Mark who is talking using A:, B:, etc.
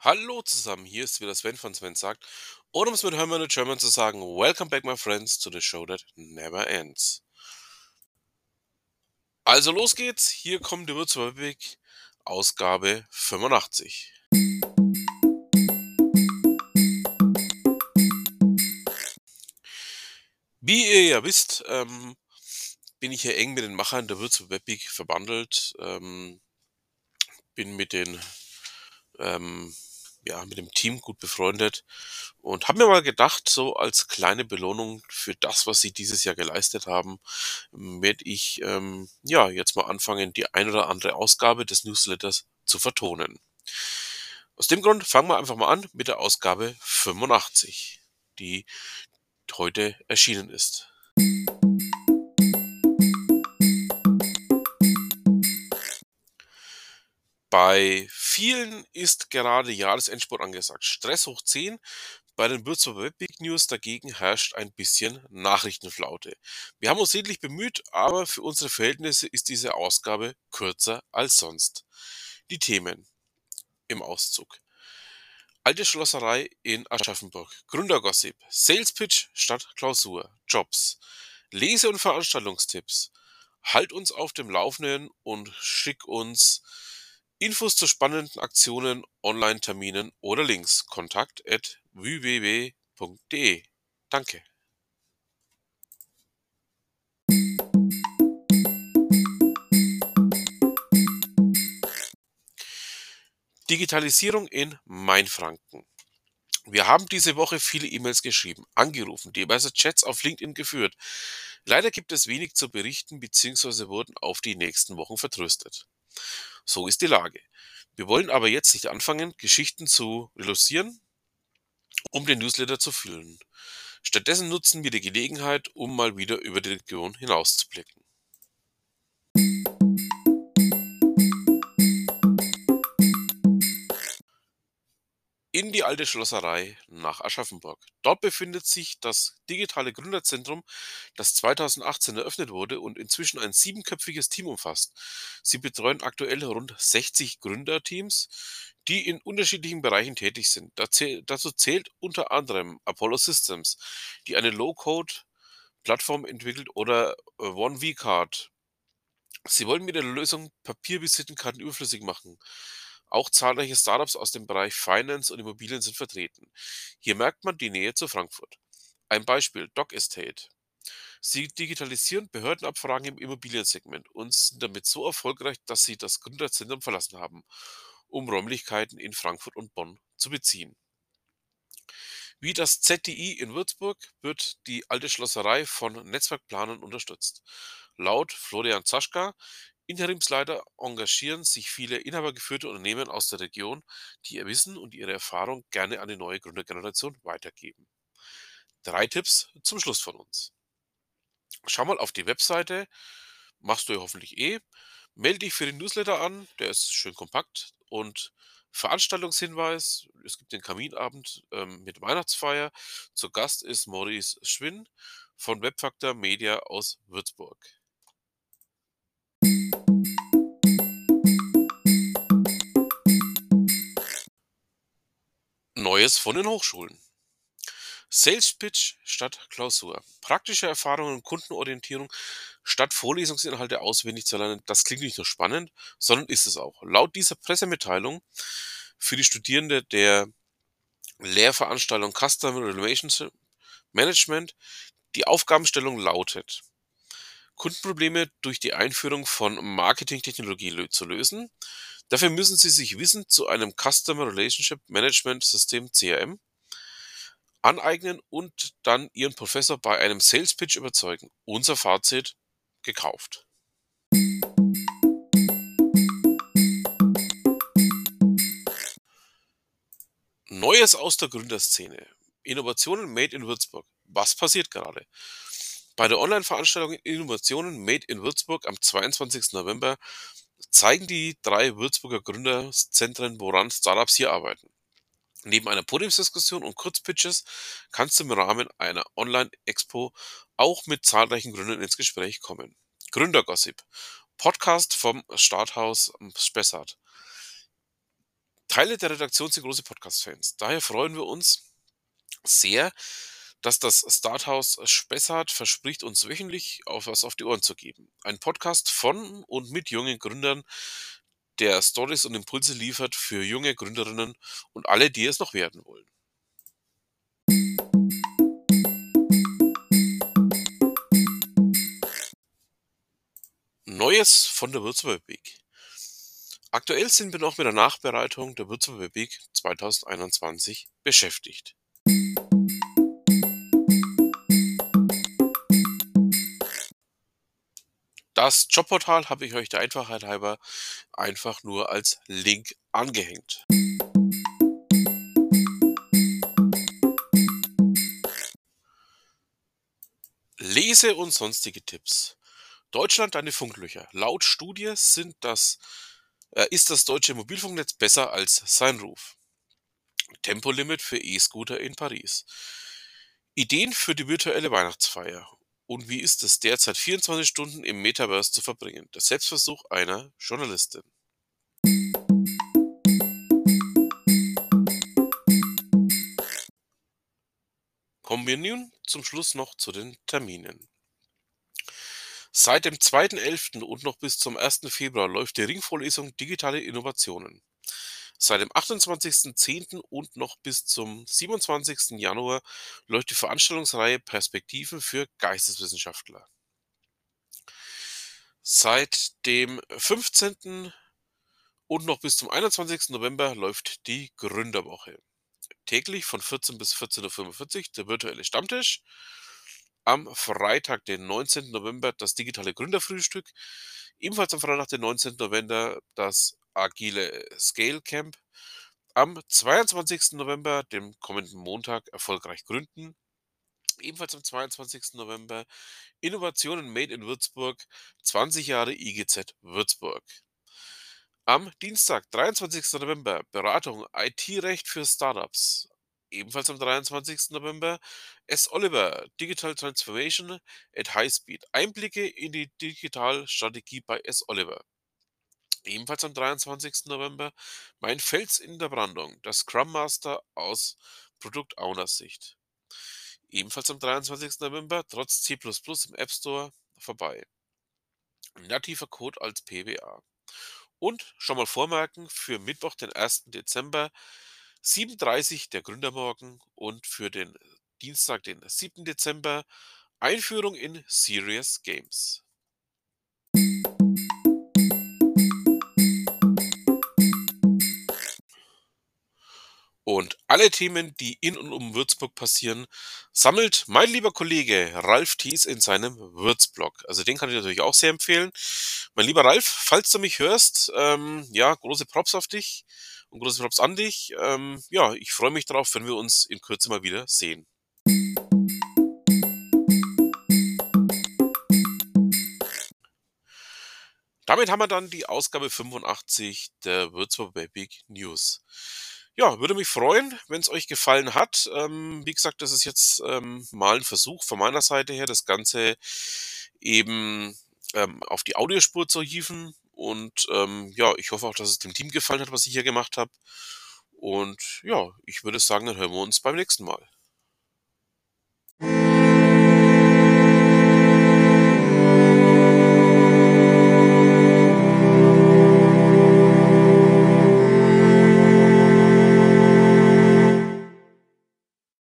A: Hallo zusammen, hier ist wieder Sven von Sven sagt. Und um es mit Hermann und German zu sagen, Welcome back my friends to the show that never ends. Also los geht's, hier kommt die Würzburg Ausgabe 85. Wie ihr ja wisst, ähm, bin ich hier eng mit den Machern der Würzburg verbandelt. Ähm, bin mit den ähm, ja, mit dem Team gut befreundet und habe mir mal gedacht, so als kleine Belohnung für das, was sie dieses Jahr geleistet haben, werde ich ähm, ja jetzt mal anfangen, die ein oder andere Ausgabe des Newsletters zu vertonen. Aus dem Grund fangen wir einfach mal an mit der Ausgabe 85, die heute erschienen ist. Bei vielen ist gerade Jahresendspurt angesagt. Stress hoch 10. Bei den Würzburger Webweek News dagegen herrscht ein bisschen Nachrichtenflaute. Wir haben uns redlich bemüht, aber für unsere Verhältnisse ist diese Ausgabe kürzer als sonst. Die Themen im Auszug. Alte Schlosserei in Aschaffenburg. Gründergossip. Sales Pitch statt Klausur. Jobs. Lese- und Veranstaltungstipps. Halt uns auf dem Laufenden und schick uns Infos zu spannenden Aktionen, Online-Terminen oder Links. Kontakt at www.de. Danke. Digitalisierung in Mainfranken. Wir haben diese Woche viele E-Mails geschrieben, angerufen, diverse Chats auf LinkedIn geführt. Leider gibt es wenig zu berichten bzw. wurden auf die nächsten Wochen vertröstet. So ist die Lage. Wir wollen aber jetzt nicht anfangen, Geschichten zu relogieren, um den Newsletter zu füllen. Stattdessen nutzen wir die Gelegenheit, um mal wieder über die Region hinauszublicken. In die alte Schlosserei nach Aschaffenburg. Dort befindet sich das digitale Gründerzentrum, das 2018 eröffnet wurde und inzwischen ein siebenköpfiges Team umfasst. Sie betreuen aktuell rund 60 Gründerteams, die in unterschiedlichen Bereichen tätig sind. Dazu zählt unter anderem Apollo Systems, die eine Low-Code-Plattform entwickelt, oder äh, OneVCard. Sie wollen mit der Lösung Papiervisitenkarten überflüssig machen. Auch zahlreiche Startups aus dem Bereich Finance und Immobilien sind vertreten. Hier merkt man die Nähe zu Frankfurt. Ein Beispiel, Doc Estate. Sie digitalisieren Behördenabfragen im Immobiliensegment und sind damit so erfolgreich, dass sie das Gründerzentrum verlassen haben, um Räumlichkeiten in Frankfurt und Bonn zu beziehen. Wie das ZDI in Würzburg wird die alte Schlosserei von Netzwerkplanern unterstützt. Laut Florian Zaschka Interimsleiter engagieren sich viele inhabergeführte Unternehmen aus der Region, die ihr Wissen und ihre Erfahrung gerne an die neue Gründergeneration weitergeben. Drei Tipps zum Schluss von uns. Schau mal auf die Webseite, machst du ja hoffentlich eh. Melde dich für den Newsletter an, der ist schön kompakt und Veranstaltungshinweis, es gibt den Kaminabend ähm, mit Weihnachtsfeier. Zu Gast ist Maurice Schwinn von Webfaktor Media aus Würzburg. Neues von den Hochschulen. Sales Pitch statt Klausur. Praktische Erfahrungen und Kundenorientierung statt Vorlesungsinhalte auswendig zu lernen, das klingt nicht nur spannend, sondern ist es auch. Laut dieser Pressemitteilung für die Studierende der Lehrveranstaltung Customer Relationship Management die Aufgabenstellung lautet, Kundenprobleme durch die Einführung von Marketingtechnologie zu lösen, Dafür müssen Sie sich Wissen zu einem Customer Relationship Management System CRM aneignen und dann Ihren Professor bei einem Sales Pitch überzeugen. Unser Fazit gekauft. Neues aus der Gründerszene. Innovationen Made in Würzburg. Was passiert gerade? Bei der Online-Veranstaltung Innovationen Made in Würzburg am 22. November zeigen die drei Würzburger Gründerzentren, woran Startups hier arbeiten. Neben einer Podiumsdiskussion und Kurzpitches kannst du im Rahmen einer Online-Expo auch mit zahlreichen Gründern ins Gespräch kommen. Gründergossip. Podcast vom Starthaus Spessart. Teile der Redaktion sind große Podcast-Fans. Daher freuen wir uns sehr, dass das Starthaus Spessart verspricht, uns wöchentlich auf was auf die Ohren zu geben. Ein Podcast von und mit jungen Gründern, der Stories und Impulse liefert für junge Gründerinnen und alle, die es noch werden wollen. Neues von der Würzburger Week. Aktuell sind wir noch mit der Nachbereitung der Würzburger Week 2021 beschäftigt. Das Jobportal habe ich euch der Einfachheit halber einfach nur als Link angehängt. Lese und sonstige Tipps. Deutschland deine Funklöcher. Laut Studie sind das, äh, ist das deutsche Mobilfunknetz besser als sein Ruf. Tempolimit für E-Scooter in Paris. Ideen für die virtuelle Weihnachtsfeier. Und wie ist es derzeit 24 Stunden im Metaverse zu verbringen? Der Selbstversuch einer Journalistin. Kommen wir nun zum Schluss noch zu den Terminen. Seit dem 2.11. und noch bis zum 1. Februar läuft die Ringvorlesung Digitale Innovationen. Seit dem 28.10. und noch bis zum 27. Januar läuft die Veranstaltungsreihe Perspektiven für Geisteswissenschaftler. Seit dem 15. und noch bis zum 21. November läuft die Gründerwoche. Täglich von 14 bis 14.45 Uhr der virtuelle Stammtisch am Freitag, den 19. November, das digitale Gründerfrühstück. Ebenfalls am Freitag, den 19. November, das agile Scale Camp. Am 22. November, dem kommenden Montag, erfolgreich gründen. Ebenfalls am 22. November Innovationen Made in Würzburg, 20 Jahre IGZ Würzburg. Am Dienstag, 23. November, Beratung IT-Recht für Startups. Ebenfalls am 23. November S. Oliver, Digital Transformation at High Speed. Einblicke in die Digitalstrategie bei S. Oliver. Ebenfalls am 23. November Mein Fels in der Brandung, das Scrum Master aus Product Owners Sicht. Ebenfalls am 23. November trotz C im App Store vorbei. Nativer Code als PWA. Und schon mal vormerken für Mittwoch, den 1. Dezember 7.30 der Gründermorgen und für den Dienstag, den 7. Dezember, Einführung in Serious Games. Alle Themen, die in und um Würzburg passieren, sammelt mein lieber Kollege Ralf Thies in seinem Würzblog. Also den kann ich natürlich auch sehr empfehlen. Mein lieber Ralf, falls du mich hörst, ähm, ja, große Props auf dich und große Props an dich. Ähm, ja, ich freue mich darauf, wenn wir uns in Kürze mal wieder sehen. Damit haben wir dann die Ausgabe 85 der Würzburg Big News. Ja, würde mich freuen, wenn es euch gefallen hat. Ähm, wie gesagt, das ist jetzt ähm, mal ein Versuch von meiner Seite her, das Ganze eben ähm, auf die Audiospur zu hieven. Und ähm, ja, ich hoffe auch, dass es dem Team gefallen hat, was ich hier gemacht habe. Und ja, ich würde sagen, dann hören wir uns beim nächsten Mal.